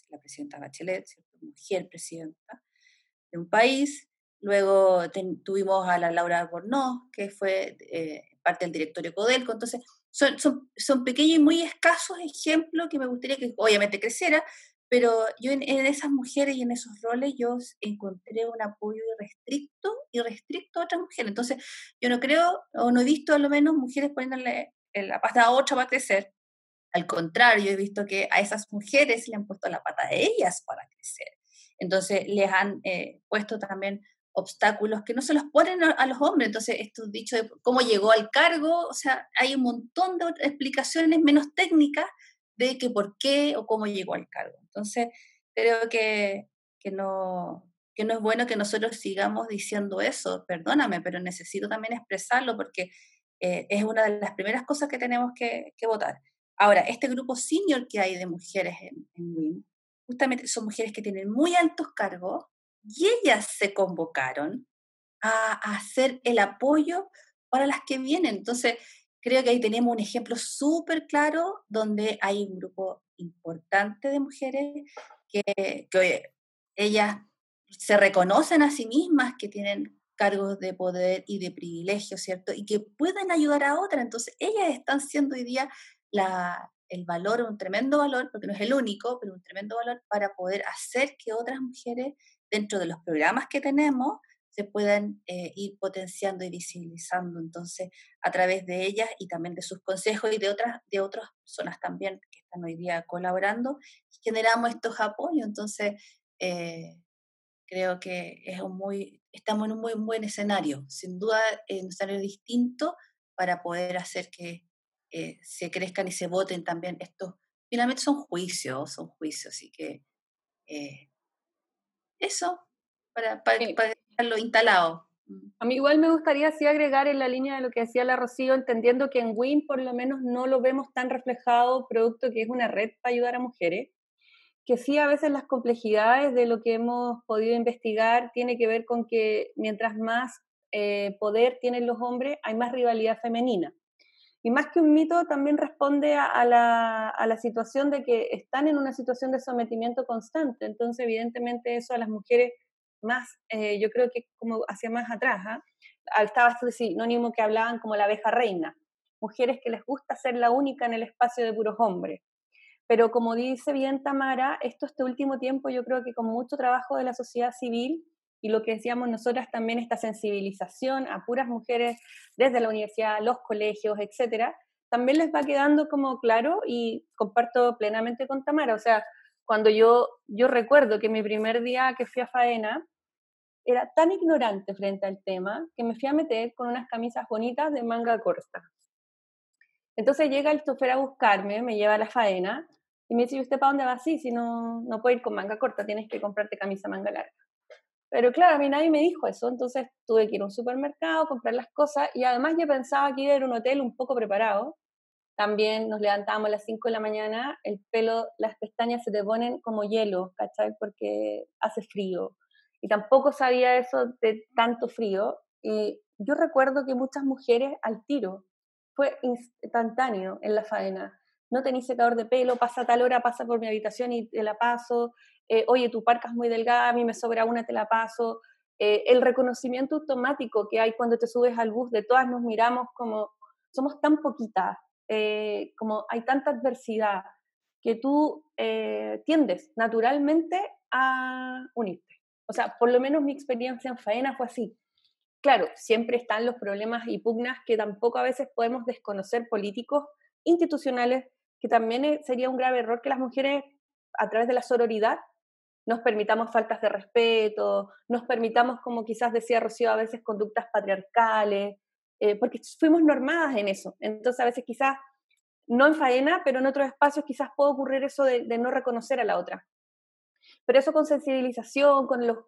la presidenta Bachelet, mujer presidenta de un país. Luego tuvimos a la Laura Albornoz, que fue eh, parte del directorio Codelco. Entonces, son, son, son, pequeños y muy escasos ejemplos que me gustaría que obviamente creciera, pero yo en, esas mujeres y en esos roles yo encontré un apoyo irrestricto y restricto a otras mujeres. Entonces, yo no creo, o no he visto a lo menos mujeres poniéndole la pata a otra para crecer. Al contrario, he visto que a esas mujeres le han puesto la pata a ellas para crecer. Entonces, les han eh, puesto también obstáculos que no se los ponen a, los hombres. Entonces, esto dicho de cómo llegó al cargo, o sea, hay un montón de explicaciones menos técnicas de que por qué o cómo llegó al cargo. Entonces, creo que, que, no, que no es bueno que nosotros sigamos diciendo eso, perdóname, pero necesito también expresarlo porque eh, es una de las primeras cosas que tenemos que, que, votar. Ahora, este grupo senior que hay de mujeres en, en WIM, justamente son mujeres que tienen muy altos cargos y ellas se convocaron a, hacer el apoyo para las que vienen. Entonces, creo que ahí tenemos un ejemplo súper claro donde hay un grupo importante de mujeres que, que ellas se reconocen a sí mismas que tienen cargos de poder y de privilegio, ¿cierto? Y que pueden ayudar a otras. Entonces, ellas están siendo hoy día la, el valor, un tremendo valor, porque no es el único, pero un tremendo valor para poder hacer que otras mujeres, dentro de los programas que tenemos, se puedan eh, ir potenciando y visibilizando entonces a través de ellas y también de sus consejos y de otras, de otras personas también que están hoy día colaborando generamos estos apoyos. Entonces, eh, creo que es un muy, estamos en un muy buen escenario, sin duda en un escenario distinto para poder hacer que eh, se crezcan y se voten también estos, finalmente son juicios, son juicios, así que eso, para, para, para lo instalado. Mm. A mí igual me gustaría así agregar en la línea de lo que decía la Rocío, entendiendo que en WIN por lo menos no lo vemos tan reflejado, producto que es una red para ayudar a mujeres, que sí a veces las complejidades de lo que hemos podido investigar tiene que ver con que mientras más eh, poder tienen los hombres, hay más rivalidad femenina. Y más que un mito, también responde a, la, a, la, situación de que están en una situación de sometimiento constante. Entonces, evidentemente, eso a las mujeres más, eh, yo creo que como hacia más atrás. ¿eh? estaba este sinónimo que hablaban como la abeja reina, mujeres que les gusta ser la única en el espacio de puros hombres. Pero como dice bien Tamara, esto este último tiempo yo creo que con mucho trabajo de la sociedad civil y lo que decíamos nosotras también, esta sensibilización a puras mujeres desde la universidad, los colegios, etcétera, también les va quedando como claro y comparto plenamente con Tamara. O sea, cuando yo, yo recuerdo que mi primer día que fui a faena, era tan ignorante frente al tema que me fui a meter con unas camisas bonitas de manga corta. Entonces llega el chofer a buscarme, me lleva a la faena y me dice, ¿y usted para dónde va así? Si no, no puede ir con manga corta, tienes que comprarte camisa manga larga. Pero claro, a mí nadie me dijo eso, entonces tuve que ir a un supermercado, comprar las cosas y además yo pensaba que iba a ir a un hotel un poco preparado. También nos levantábamos a las 5 de la mañana, el pelo, las pestañas se te ponen como hielo, ¿cachai? Porque hace frío y tampoco sabía eso de tanto frío. Y yo recuerdo que muchas mujeres al tiro, fue instantáneo en la faena. No tenéis secador de pelo, pasa tal hora, pasa por mi habitación y te la paso. Eh, oye, tu parca es muy delgada, a mí me sobra una, te la paso. Eh, el reconocimiento automático que hay cuando te subes al bus, de todas nos miramos como somos tan poquitas, eh, como hay tanta adversidad, que tú tiendes naturalmente a unirte. O sea, por lo menos mi experiencia en faena fue así. Claro, siempre están los problemas y pugnas que tampoco a veces podemos desconocer políticos institucionales, que también sería un grave error que las mujeres, a través de la sororidad, nos permitamos faltas de respeto, nos permitamos, como quizás decía Rocío, a veces conductas patriarcales, eh, porque fuimos normadas en eso. Entonces, a veces quizás, no en faena, pero en otros espacios quizás puede ocurrir eso de no reconocer a la otra. Pero eso con sensibilización, con los,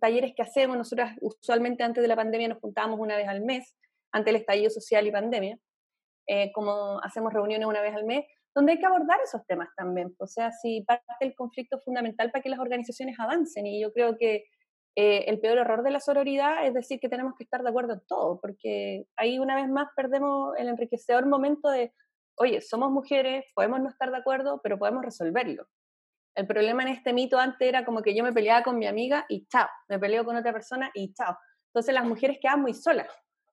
talleres que hacemos, nosotras usualmente antes de la pandemia nos juntábamos una vez al mes, ante el estallido social y pandemia, eh, como hacemos reuniones una vez al mes, donde hay que abordar esos temas también. O sea, si parte del conflicto fundamental para que las organizaciones avancen, y yo creo que eh, el peor error de la sororidad es decir que tenemos que estar de acuerdo en todo, porque ahí una vez más perdemos el enriquecedor momento de, oye, somos mujeres, podemos no estar de acuerdo, pero podemos resolverlo. El problema en este mito antes era como que yo me peleaba con mi amiga y chao, me peleo con otra persona y chao. Entonces las mujeres quedan muy solas.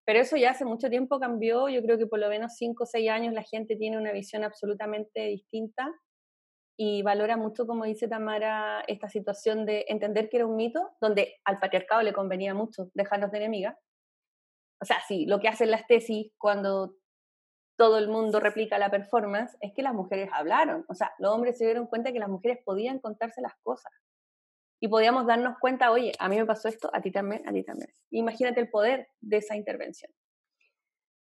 Pero eso ya hace mucho tiempo cambió, yo creo que por lo menos 5 o 6 años la gente tiene una visión absolutamente distinta y valora mucho, como dice Tamara, esta situación de entender que era un mito, donde al patriarcado le convenía mucho dejarnos de enemiga. O sea, sí, lo que hacen las tesis cuando todo el mundo replica la performance es que las mujeres hablaron. O sea, los hombres se dieron cuenta que las mujeres podían contarse las cosas. Y podíamos darnos cuenta, oye, a mí me pasó esto, a ti también, a ti también. Imagínate el poder de esa intervención.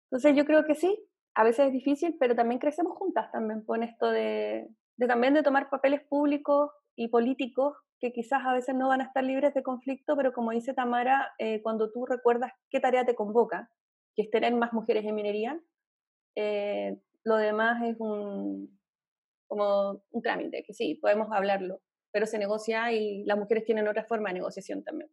Entonces yo creo que sí, a veces es difícil, pero también crecemos juntas también con esto de, de también de tomar papeles públicos y políticos que quizás a veces no van a estar libres de conflicto, pero como dice Tamara, eh, cuando tú recuerdas qué tarea te convoca, que es tener más mujeres en minería, eh, lo demás es un, como un trámite, que sí, podemos hablarlo, pero se negocia y las mujeres tienen otra forma de negociación también.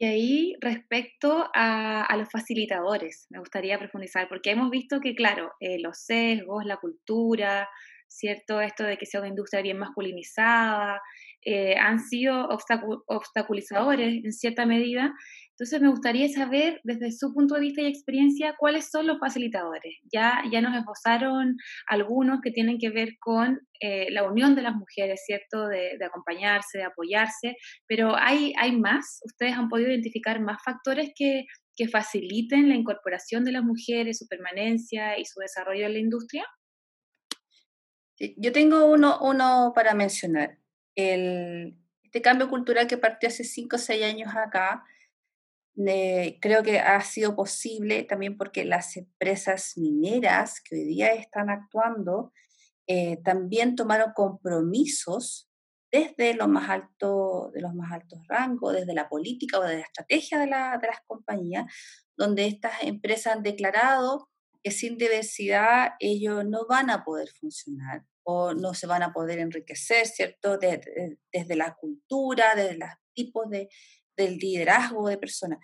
Y ahí respecto a, los facilitadores, me gustaría profundizar, porque hemos visto que, claro, eh, los sesgos, la cultura, ¿cierto? Esto de que sea una industria bien masculinizada, eh, han sido obstaculizadores en cierta medida. Entonces me gustaría saber, desde su punto de vista y experiencia, cuáles son los facilitadores. Ya, ya nos esbozaron algunos que tienen que ver con eh, la unión de las mujeres, ¿cierto? De, de, acompañarse, de apoyarse, pero hay, hay más. ¿Ustedes han podido identificar más factores que, que faciliten la incorporación de las mujeres, su permanencia y su desarrollo en la industria? Yo tengo uno, uno para mencionar. Este cambio cultural que partió hace 5 o 6 años acá, creo que ha sido posible también porque las empresas mineras que hoy día están actuando eh, también tomaron compromisos desde lo más alto, de los más altos rangos, desde la política o de la estrategia de las compañías, donde estas empresas han declarado que sin diversidad ellos no van a poder funcionar o no se van a poder enriquecer, ¿cierto? desde la cultura, desde los tipos de, del liderazgo de personas.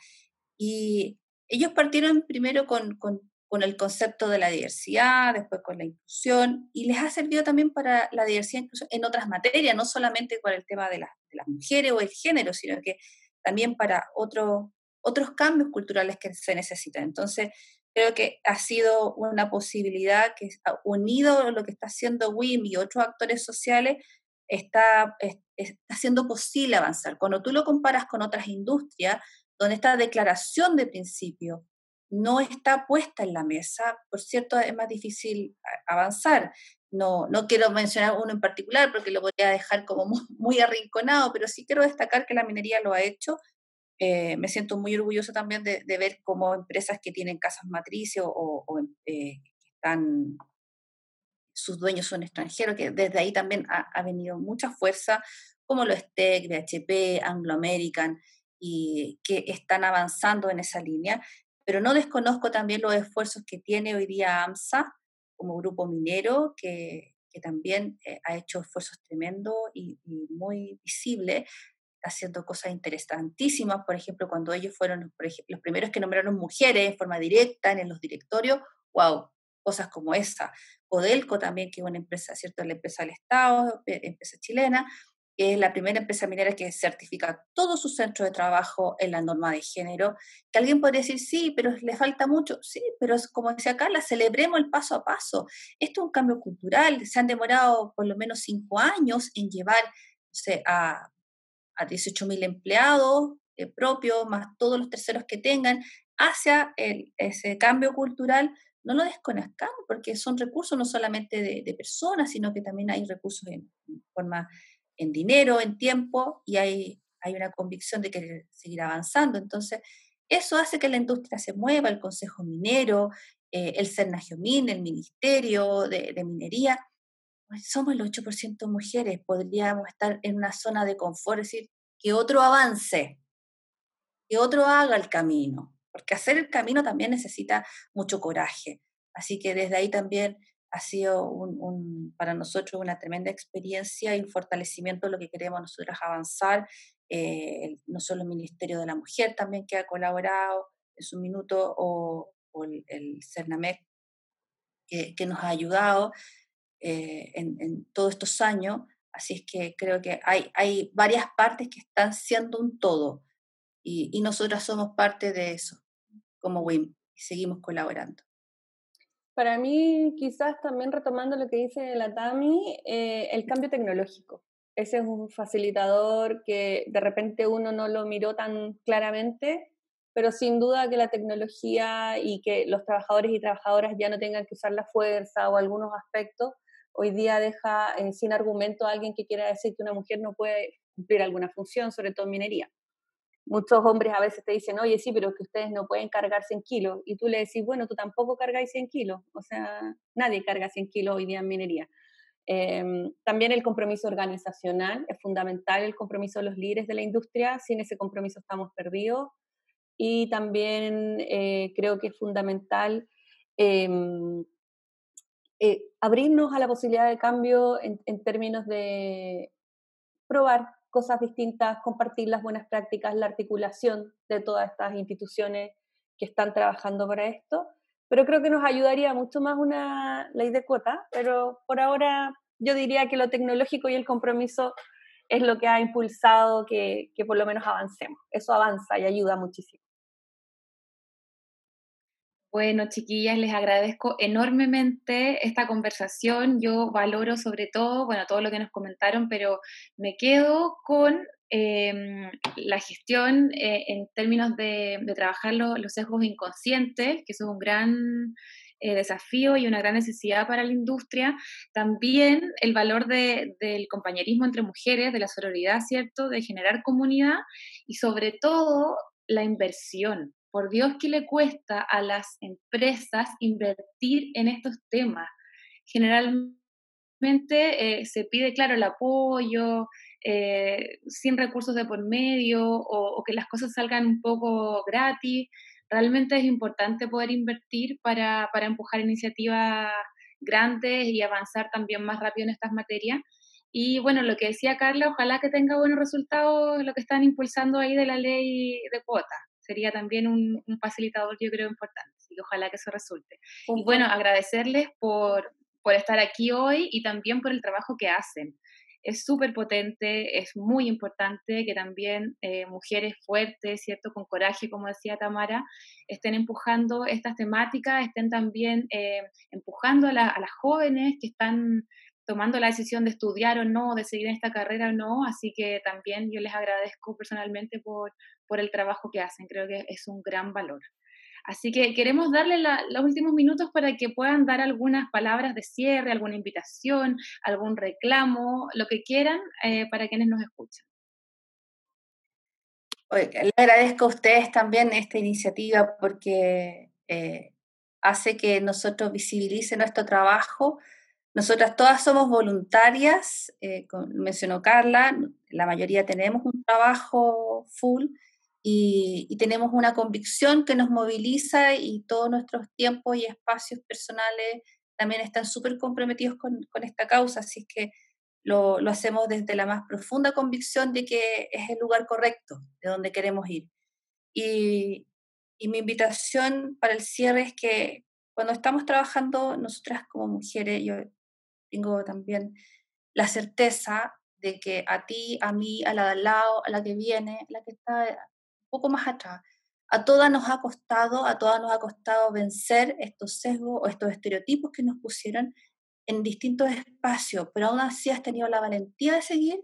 Y ellos partieron primero con, con, el concepto de la diversidad, después con la inclusión, y les ha servido también para la diversidad incluso en otras materias, no solamente con el tema de, de las mujeres o el género, sino que también para otros otros cambios culturales que se necesitan. Entonces, creo que ha sido una posibilidad que unido a lo que está haciendo WIM y otros actores sociales, está, está haciendo posible avanzar. Cuando tú lo comparas con otras industrias, donde esta declaración de principio no está puesta en la mesa, por cierto, es más difícil avanzar. No, no quiero mencionar uno en particular porque lo podría dejar como muy arrinconado, pero sí quiero destacar que la minería lo ha hecho eh, me siento muy orgullosa también de, ver cómo empresas que tienen casas matrices o, eh, están, sus dueños son extranjeros, que desde ahí también ha, venido mucha fuerza, como lo STEC, BHP, Anglo American, y que están avanzando en esa línea. Pero no desconozco también los esfuerzos que tiene hoy día AMSA como grupo minero, que, también eh, ha hecho esfuerzos tremendos y muy visibles haciendo cosas interesantísimas, por ejemplo, cuando ellos fueron los primeros que nombraron mujeres en forma directa en los directorios, wow, cosas como esa. Codelco también, que es una empresa, ¿cierto? La empresa del Estado, eh, empresa chilena, que es la primera empresa minera que certifica todo su centro de trabajo en la norma de género, que alguien podría decir, sí, pero le falta mucho, sí, pero como decía Carla, celebremos el paso a paso. Esto es un cambio cultural, se han demorado por lo menos cinco años en llevar a a 18.000 empleados eh, propios, más todos los terceros que tengan, hacia ese cambio cultural, no lo desconozcamos, porque son recursos no solamente de, personas, sino que también hay recursos en, forma en dinero, en tiempo, y hay, hay una convicción de querer seguir avanzando. Entonces, eso hace que la industria se mueva, el Consejo Minero, eh, el CERNAGIOMIN, el Ministerio de, Minería, somos el 8% mujeres, podríamos estar en una zona de confort, es decir, que otro avance, que otro haga el camino, porque hacer el camino también necesita mucho coraje. Así que desde ahí también ha sido un, para nosotros una tremenda experiencia y un fortalecimiento de lo que queremos nosotros avanzar. Eh, no solo el Ministerio de la Mujer también que ha colaborado en su minuto o, el, el CERNAMEC que, que, nos ha ayudado. Eh, en, todos estos años. Así es que creo que hay, hay varias partes que están siendo un todo y, y nosotras somos parte de eso como WIM y seguimos colaborando. Para mí, quizás también retomando lo que dice la Tami, eh, el cambio tecnológico. Ese es un facilitador que de repente uno no lo miró tan claramente, pero sin duda que la tecnología y que los trabajadores y trabajadoras ya no tengan que usar la fuerza o algunos aspectos, hoy día deja eh, sin argumento a alguien que quiera decir que una mujer no puede cumplir alguna función, sobre todo en minería. Muchos hombres a veces te dicen, oye, sí, pero que ustedes no pueden cargar 100 kilos. Y tú le decís, bueno, tú tampoco cargáis 100 kilos. O sea, nadie carga 100 kilos hoy día en minería. Em, también el compromiso organizacional es fundamental, el compromiso de los líderes de la industria. Sin ese compromiso estamos perdidos. Y también eh, creo que es fundamental em, eh, abrirnos a la posibilidad de cambio en, términos de probar cosas distintas, compartir las buenas prácticas, la articulación de todas estas instituciones que están trabajando para esto. Pero creo que nos ayudaría mucho más una ley de cuota, pero por ahora yo diría que lo tecnológico y el compromiso es lo que ha impulsado que por lo menos avancemos. Eso avanza y ayuda muchísimo. Bueno, chiquillas, les agradezco enormemente esta conversación. Yo valoro sobre todo, bueno, todo lo que nos comentaron, pero me quedo con em, la gestión eh, en términos de, trabajar los sesgos inconscientes, que eso es un gran eh, desafío y una gran necesidad para la industria. También el valor del compañerismo entre mujeres, de la sororidad, ¿cierto? De generar comunidad y sobre todo la inversión por Dios que le cuesta a las empresas invertir en estos temas. Generalmente eh, se pide, claro, el apoyo, eh, sin recursos de por medio o, que las cosas salgan un poco gratis. Realmente es importante poder invertir para, para empujar iniciativas grandes y avanzar también más rápido en estas materias. Y bueno, lo que decía Carla, ojalá que tenga buenos resultados lo que están impulsando ahí de la ley de cuotas sería también un, facilitador, yo creo, importante. Y ojalá que eso resulte. y bueno, agradecerles por, por estar aquí hoy y también por el trabajo que hacen. Es súper potente, es muy importante que también eh, mujeres fuertes, ¿cierto? Con coraje, como decía Tamara, estén empujando estas temáticas, estén también eh, empujando a, a las jóvenes que están tomando la decisión de estudiar o no, de seguir en esta carrera o no, así que también yo les agradezco personalmente por, por el trabajo que hacen, creo que es un gran valor. Así que queremos darle los últimos minutos para que puedan dar algunas palabras de cierre, alguna invitación, algún reclamo, lo que quieran eh, para quienes nos escuchan. le agradezco a ustedes también esta iniciativa porque eh, hace que nosotros visibilicen nuestro trabajo nosotras todas somos voluntarias, eh, mencionó Carla, la mayoría tenemos un trabajo full y, tenemos una convicción que nos moviliza y todos nuestros tiempos y espacios personales también están súper comprometidos con, esta causa, así que lo, hacemos desde la más profunda convicción de que es el lugar correcto, de donde queremos ir. Y, y mi invitación para el cierre es que cuando estamos trabajando nosotras como mujeres, yo tengo también la certeza de que a ti, a mí, a la de al lado, a la que viene, a la que está un poco más atrás, a todas nos ha costado, a todas nos ha costado vencer estos sesgos o estos estereotipos que nos pusieron en distintos espacios, pero aún así has tenido la valentía de seguir,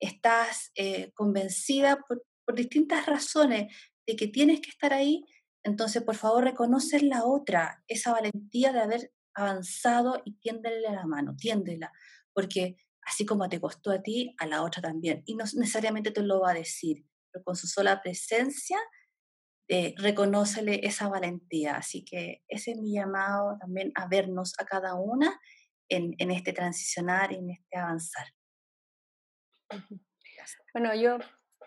estás eh, convencida por, distintas razones de que tienes que estar ahí, entonces por favor reconoce la otra, esa valentía de haber avanzado y tiéndele la mano, tiéndela, porque así como te costó a ti, a la otra también. Y no necesariamente te lo va a decir, pero con su sola presencia, eh, reconócele esa valentía. Así que ese es mi llamado también a vernos a cada una en, en este transicionar y en este avanzar. Bueno, yo,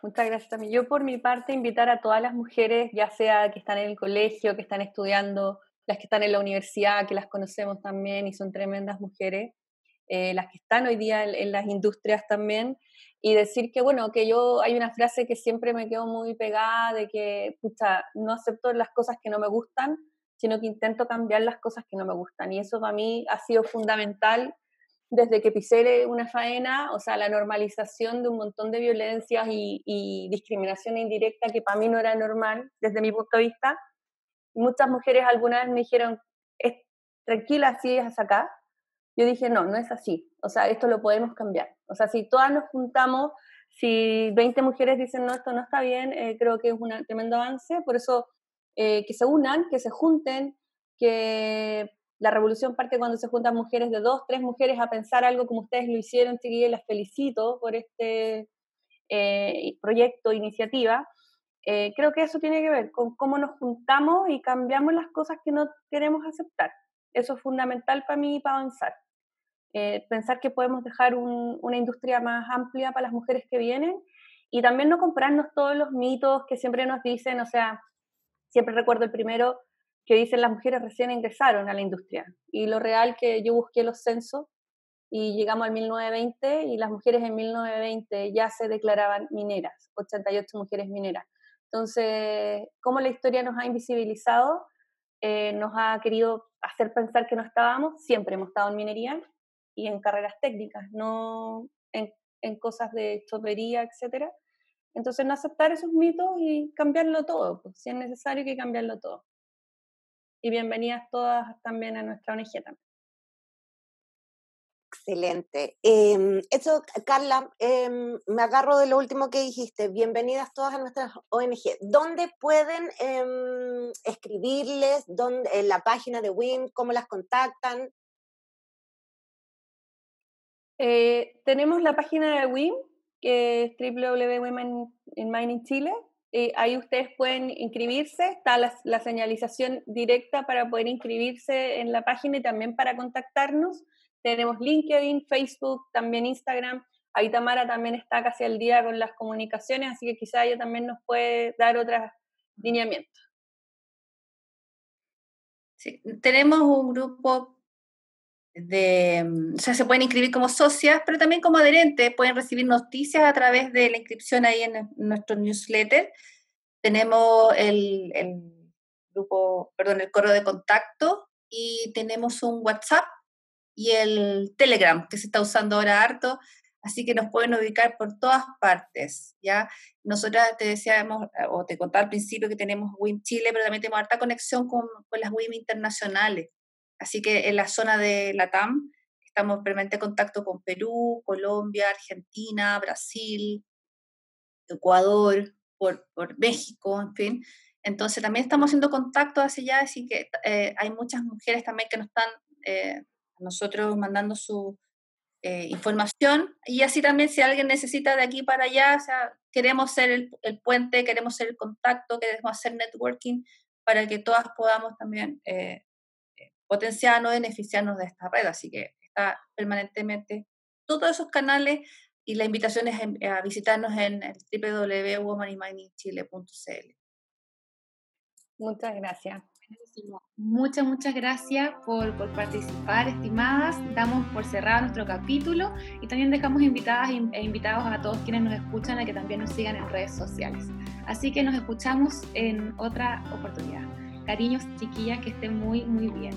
muchas gracias también. Yo por mi parte invitar a todas las mujeres, ya sea que están en el colegio, que están estudiando, las que están en la universidad, que las conocemos también y son tremendas mujeres, eh, las que están hoy día en, las industrias también, y decir que, bueno, que yo hay una frase que siempre me quedo muy pegada de que, pucha, no acepto las cosas que no me gustan, sino que intento cambiar las cosas que no me gustan. Y eso para mí ha sido fundamental desde que pisé una faena, o sea, la normalización de un montón de violencias y, y discriminación indirecta que para mí no era normal desde mi punto de vista, muchas mujeres alguna vez me dijeron, tranquila, así es acá. Yo dije, no, no es así. O sea, esto lo podemos cambiar. O sea, si todas nos juntamos, si 20 mujeres dicen, no, esto no está bien, eh, creo que es un tremendo avance. Por eso, eh, que se unan, que se junten, que la revolución parte cuando se juntan mujeres de dos, tres mujeres a pensar algo como ustedes lo hicieron, chiquillas, las felicito por este eh, proyecto, iniciativa. Eh, creo que eso tiene que ver con cómo nos juntamos y cambiamos las cosas que no queremos aceptar. Eso es fundamental para mí para avanzar. Eh, pensar que podemos dejar una industria más amplia para las mujeres que vienen y también no comprarnos todos los mitos que siempre nos dicen, o sea, siempre recuerdo el primero, que dicen las mujeres recién ingresaron a la industria. Y lo real que yo busqué los censos y llegamos al 1920 y las mujeres en 1920 ya se declaraban mineras, 88 mujeres mineras. Entonces, cómo la historia nos ha invisibilizado, eh, nos ha querido hacer pensar que no estábamos, siempre hemos estado en minería y en carreras técnicas, no en, en cosas de chopería, etcétera. Entonces, no aceptar esos mitos y cambiarlo todo, pues, si es necesario que cambiarlo todo y bienvenidas todas también a nuestra ONG también. Excelente. Em, eso, Carla, em, me agarro de lo último que dijiste. Bienvenidas todas a nuestra ONG. ¿Dónde pueden em, escribirles? ¿Dónde, ¿En la página de WIM? ¿Cómo las contactan? Eh, tenemos la página de WIM, que es www.women in Mining Chile, eh, ahí ustedes pueden inscribirse, está la, señalización directa para poder inscribirse en la página y también para contactarnos. Tenemos LinkedIn, Facebook, también Instagram. Ahí Tamara también está casi al día con las comunicaciones, así que quizá ella también nos puede dar otros lineamientos. Sí, tenemos un grupo de, mm, o sea, se pueden inscribir como socias, pero también como adherentes, pueden recibir noticias a través de la inscripción ahí en nuestro newsletter. Tenemos el, el grupo, perdón, el correo de contacto y tenemos un WhatsApp y el Telegram que se está usando ahora harto, así que nos pueden ubicar por todas partes, ¿ya? Nosotras te decíamos, o te contaba al principio que tenemos WIM Chile, pero también tenemos harta conexión con, con las WIM internacionales. Así que en la zona de la TAM estamos permanente en contacto con Perú, Colombia, Argentina, Brasil, Ecuador, por, por México, en fin. Entonces también estamos haciendo contacto hacia allá, así que eh, hay muchas mujeres también que nos están eh, nosotros mandando su eh, información y así también si alguien necesita de aquí para allá, o sea, queremos ser el, puente, queremos ser el contacto, queremos hacer networking para que todas podamos también eh, potenciarnos, beneficiarnos de esta red. Así que está permanentemente todos esos canales y la invitación es a visitarnos en el www.womanimindingchile.cl. Muchas gracias. Muchas, muchas gracias por, por, participar, estimadas. Damos por cerrado nuestro capítulo y también dejamos invitadas e invitados a todos quienes nos escuchan a que también nos sigan en redes sociales. Así que nos escuchamos en otra oportunidad. Cariños, chiquillas, que estén muy, muy bien.